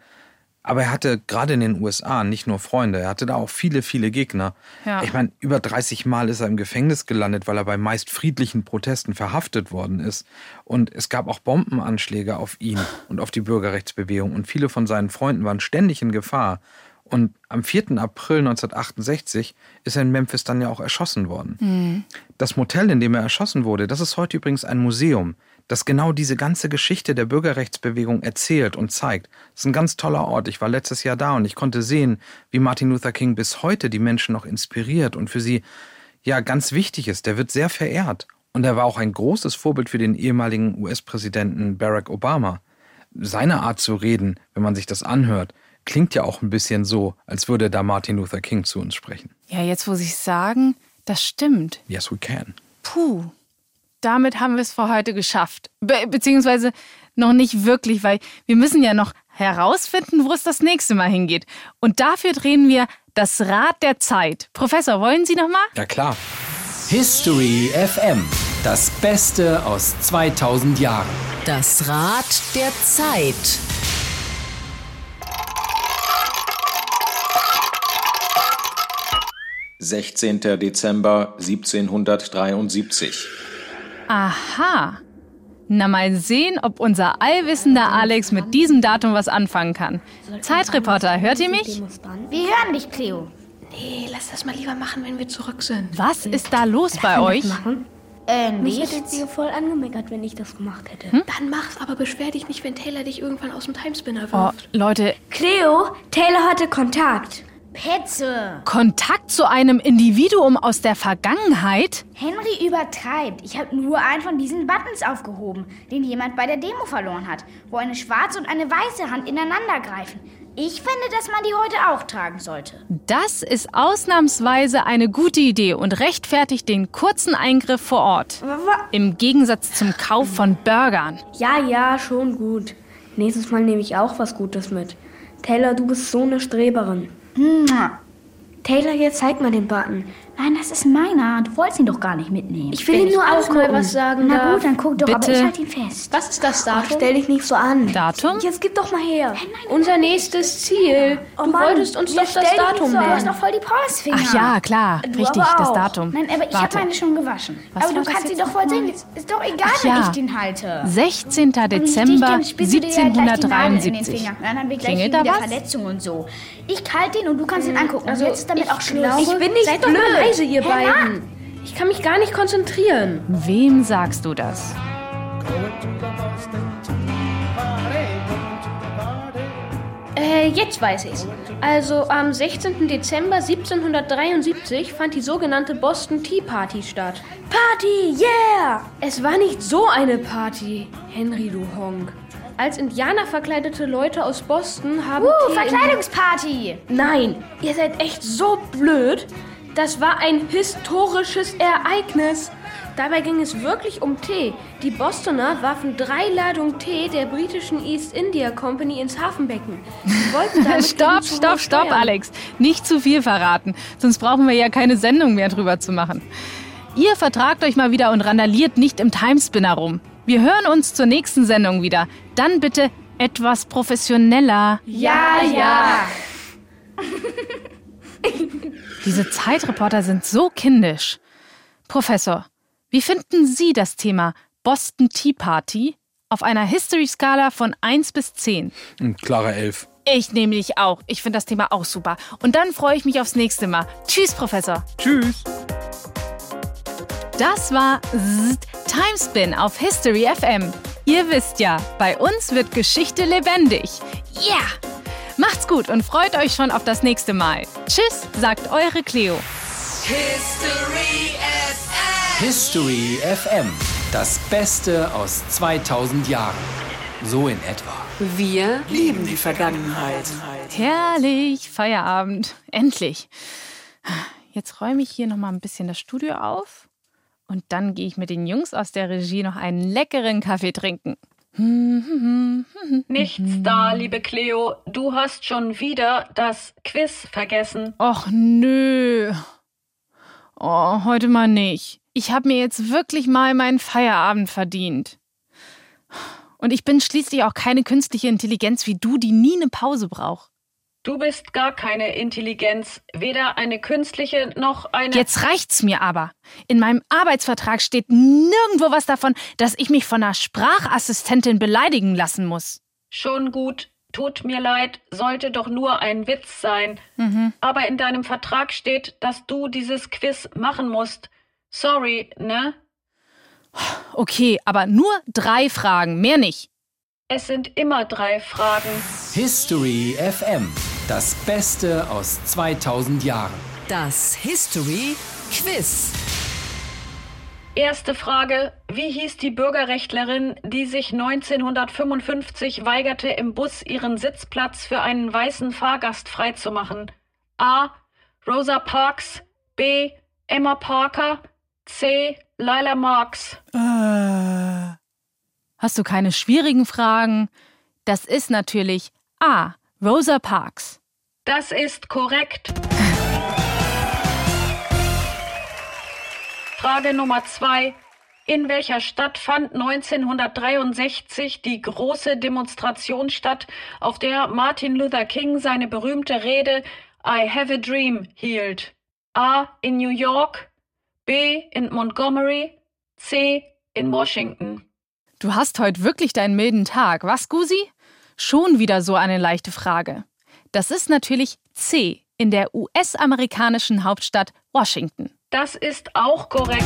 Aber er hatte gerade in den USA nicht nur Freunde, er hatte da auch viele, viele Gegner. Ja. Ich meine, über 30 Mal ist er im Gefängnis gelandet, weil er bei meist friedlichen Protesten verhaftet worden ist. Und es gab auch Bombenanschläge auf ihn und auf die Bürgerrechtsbewegung. Und viele von seinen Freunden waren ständig in Gefahr. Und am 4. April 1968 ist er in Memphis dann ja auch erschossen worden. Mhm. Das Motel, in dem er erschossen wurde, das ist heute übrigens ein Museum, das genau diese ganze Geschichte der Bürgerrechtsbewegung erzählt und zeigt. Das ist ein ganz toller Ort. Ich war letztes Jahr da und ich konnte sehen, wie Martin Luther King bis heute die Menschen noch inspiriert und für sie ja ganz wichtig ist. Der wird sehr verehrt. Und er war auch ein großes Vorbild für den ehemaligen US-Präsidenten Barack Obama. Seine Art zu reden, wenn man sich das anhört, klingt ja auch ein bisschen so, als würde da Martin Luther King zu uns sprechen. Ja, jetzt wo Sie es sagen, das stimmt. Yes, we can. Puh. Damit haben wir es für heute geschafft. Be beziehungsweise noch nicht wirklich, weil wir müssen ja noch herausfinden, wo es das nächste Mal hingeht. Und dafür drehen wir das Rad der Zeit. Professor, wollen Sie noch mal? Ja, klar. History FM. Das Beste aus 2000 Jahren. Das Rad der Zeit. Sechzehnter Dezember 1773. Aha. Na mal sehen, ob unser allwissender Alex mit diesem Datum was anfangen kann. Zeitreporter, hört ihr mich? Wir hören dich, Cleo. Nee, lass das mal lieber machen, wenn wir zurück sind. Was ist da los bei euch? Äh, Mich hättet ihr voll angemeckert, wenn ich das gemacht hätte. Dann mach's, aber beschwer dich nicht, wenn Taylor dich irgendwann aus dem Timespinner Oh, wirft. Leute, Cleo, Taylor hatte Kontakt. Petze. Kontakt zu einem Individuum aus der Vergangenheit? Henry übertreibt. Ich habe nur einen von diesen Buttons aufgehoben, den jemand bei der Demo verloren hat, wo eine schwarze und eine weiße Hand ineinander greifen. Ich finde, dass man die heute auch tragen sollte. Das ist ausnahmsweise eine gute Idee und rechtfertigt den kurzen Eingriff vor Ort. Im Gegensatz zum Kauf von Burgern. Ja, ja, schon gut. Nächstes Mal nehme ich auch was Gutes mit. Taylor, du bist so eine Streberin. Taylor, jetzt zeig mal den Button. Nein, das ist meiner. Du wolltest ihn doch gar nicht mitnehmen. Ich will Wenn ich nur auch mal was sagen Na darf. gut, dann guck doch, aber Bitte. ich halte ihn fest. Was ist das Ach, Datum? stell dich nicht so an. Datum? Jetzt gib doch mal her. Unser nächstes Ziel. Oh du Mann, wolltest uns doch das Datum so an. Du hast nennen. doch voll die Pausfinger. Ach ja, klar, Du richtig, aber das. Datum. Nein, aber ich habe meine schon gewaschen. Was aber du kannst sie doch voll sehen. Ist, doch egal, Ach wenn ja. ich den halte. 16. Und Dezember richtig, spitzt du dir ja gleich die Nadel in den 1773. Finger. Dann haben wir gleich Klingelt wieder da was? Verletzungen und so. Ich halte den und du kannst ihn angucken. Also, jetzt ist damit auch Schluss. glaube, Ich bin nicht blöd. Leise, ihr beiden. Ich kann mich gar nicht konzentrieren. Wem sagst du das? Äh, jetzt weiß ich's. Also am 16. Dezember 1773 fand die sogenannte Boston Tea Party statt. Party, yeah! Es war nicht so eine Party, Henry, du Honk. Als Indianer verkleidete Leute aus Boston haben. Uh, Tee in- Verkleidungsparty. Nein, ihr seid echt so blöd. Das war ein historisches Ereignis. Dabei ging es wirklich um Tee. Die Bostoner warfen drei Ladungen Tee der britischen East India Company ins Hafenbecken. Sie *laughs* wollten damit stopp, stopp, stopp. Alex. Nicht zu viel verraten. Sonst brauchen wir ja keine Sendung mehr drüber zu machen. Ihr vertragt euch mal wieder und randaliert nicht im Timespinner rum. Wir hören uns zur nächsten Sendung wieder. Dann bitte etwas professioneller. Ja, ja. *laughs* Diese Zeitreporter sind so kindisch. Professor, wie finden Sie das Thema Boston Tea Party auf einer History-Skala von 1 bis 10? Klare 11. Ich nehme dich auch. Ich finde das Thema auch super. Und dann freue ich mich aufs nächste Mal. Tschüss, Professor. Tschüss. Das war Zzzt, Timespin auf History FM. Ihr wisst ja, bei uns wird Geschichte lebendig. Ja! Yeah! Macht's gut und freut euch schon auf das nächste Mal. Tschüss, sagt eure Cleo. History FM. History FM. Das Beste aus 2000 Jahren. So in etwa. Wir lieben die Vergangenheit. Herrlich, Feierabend. Endlich. Jetzt räume ich hier noch mal ein bisschen das Studio auf und dann gehe ich mit den Jungs aus der Regie noch einen leckeren Kaffee trinken. Nichts da, liebe Cleo. Du hast schon wieder das Quiz vergessen. Och nö. Oh, heute mal nicht. Ich habe mir jetzt wirklich mal meinen Feierabend verdient. Und ich bin schließlich auch keine künstliche Intelligenz wie du, die nie eine Pause braucht. Du bist gar keine Intelligenz, weder eine künstliche noch eine. Jetzt reicht's mir aber. In meinem Arbeitsvertrag steht nirgendwo was davon, dass ich mich von einer Sprachassistentin beleidigen lassen muss. Schon gut. Tut mir leid, sollte doch nur ein Witz sein. Mhm. Aber in deinem Vertrag steht, dass du dieses Quiz machen musst. Sorry, ne? Okay, aber nur drei Fragen, mehr nicht. Es sind immer drei Fragen. History FM. Das Beste aus 2000 Jahren. Das History Quiz. Erste Frage. Wie hieß die Bürgerrechtlerin, die sich 1955 weigerte, im Bus ihren Sitzplatz für einen weißen Fahrgast freizumachen? A. Rosa Parks. B. Emma Parker. C. Lila Marks. Äh. Hast du keine schwierigen Fragen? Das ist natürlich A. Rosa Parks. Das ist korrekt. Frage Nummer zwei. In welcher Stadt fand 1963 die große Demonstration statt, auf der Martin Luther King seine berühmte Rede I Have a Dream hielt? A. In New York, B. In Montgomery, C. In Washington. Du hast heute wirklich deinen milden Tag, was, Gusi? Schon wieder so eine leichte Frage. Das ist natürlich C in der US-amerikanischen Hauptstadt Washington. Das ist auch korrekt.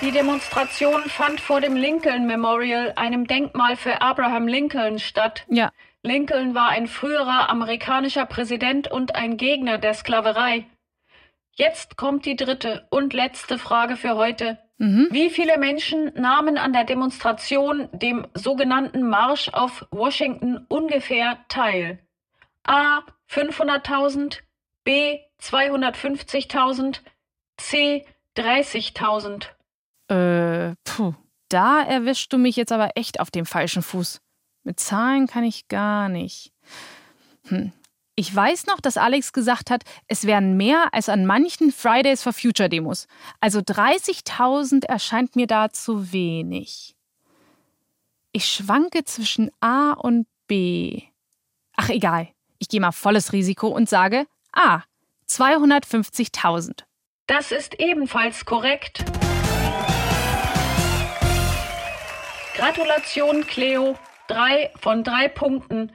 Die Demonstration fand vor dem Lincoln Memorial, einem Denkmal für Abraham Lincoln, statt. Ja. Lincoln war ein früherer amerikanischer Präsident und ein Gegner der Sklaverei. Jetzt kommt die dritte und letzte Frage für heute. Mhm. Wie viele Menschen nahmen an der Demonstration, dem sogenannten Marsch auf Washington, ungefähr teil? A. 500.000, B. 250.000, C. 30.000. Äh, puh. Da erwischst du mich jetzt aber echt auf dem falschen Fuß. Mit Zahlen kann ich gar nicht. Hm. Ich weiß noch, dass Alex gesagt hat, es wären mehr als an manchen Fridays for Future Demos. Also 30.000 erscheint mir da zu wenig. Ich schwanke zwischen A und B. Ach egal, ich gehe mal volles Risiko und sage A. 250.000. Das ist ebenfalls korrekt. Gratulation, Cleo. Drei von drei Punkten.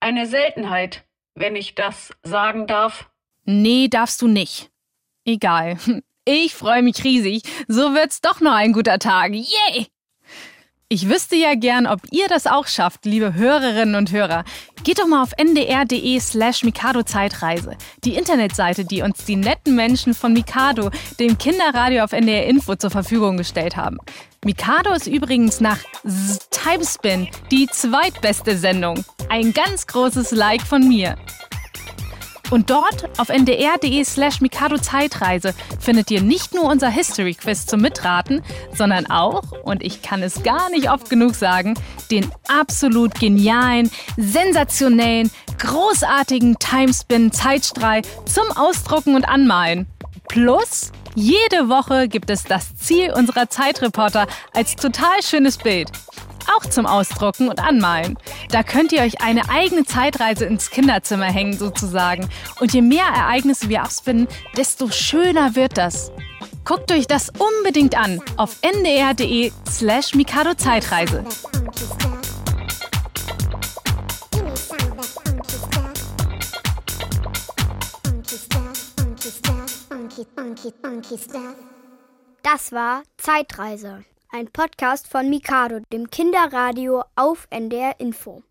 Eine Seltenheit, wenn ich das sagen darf. Nee, darfst du nicht. Egal. *laughs* Ich freue mich riesig. So wird's doch noch ein guter Tag. Yay! Ich wüsste ja gern, ob ihr das auch schafft, liebe Hörerinnen und Hörer. Geht doch mal auf ndr.de slash Mikado Zeitreise, die Internetseite, die uns die netten Menschen von Mikado, dem Kinderradio auf NDR Info, zur Verfügung gestellt haben. Mikado ist übrigens nach Timespin die zweitbeste Sendung. Ein ganz großes Like von mir. Und dort auf ndr.de slash Mikado Zeitreise findet ihr nicht nur unser History Quiz zum Mitraten, sondern auch, und ich kann es gar nicht oft genug sagen, den absolut genialen, sensationellen, großartigen Timespin Zeitstrahl zum Ausdrucken und Anmalen. Plus, jede Woche gibt es das Ziel unserer Zeitreporter als total schönes Bild. Auch zum Ausdrucken und Anmalen. Da könnt ihr euch eine eigene Zeitreise ins Kinderzimmer hängen sozusagen. Und je mehr Ereignisse wir ausfinden, desto schöner wird das. Guckt euch das unbedingt an auf ndr.de slash Mikado Zeitreise. Das war Zeitreise, ein Podcast von Mikado, dem Kinderradio auf NDR Info.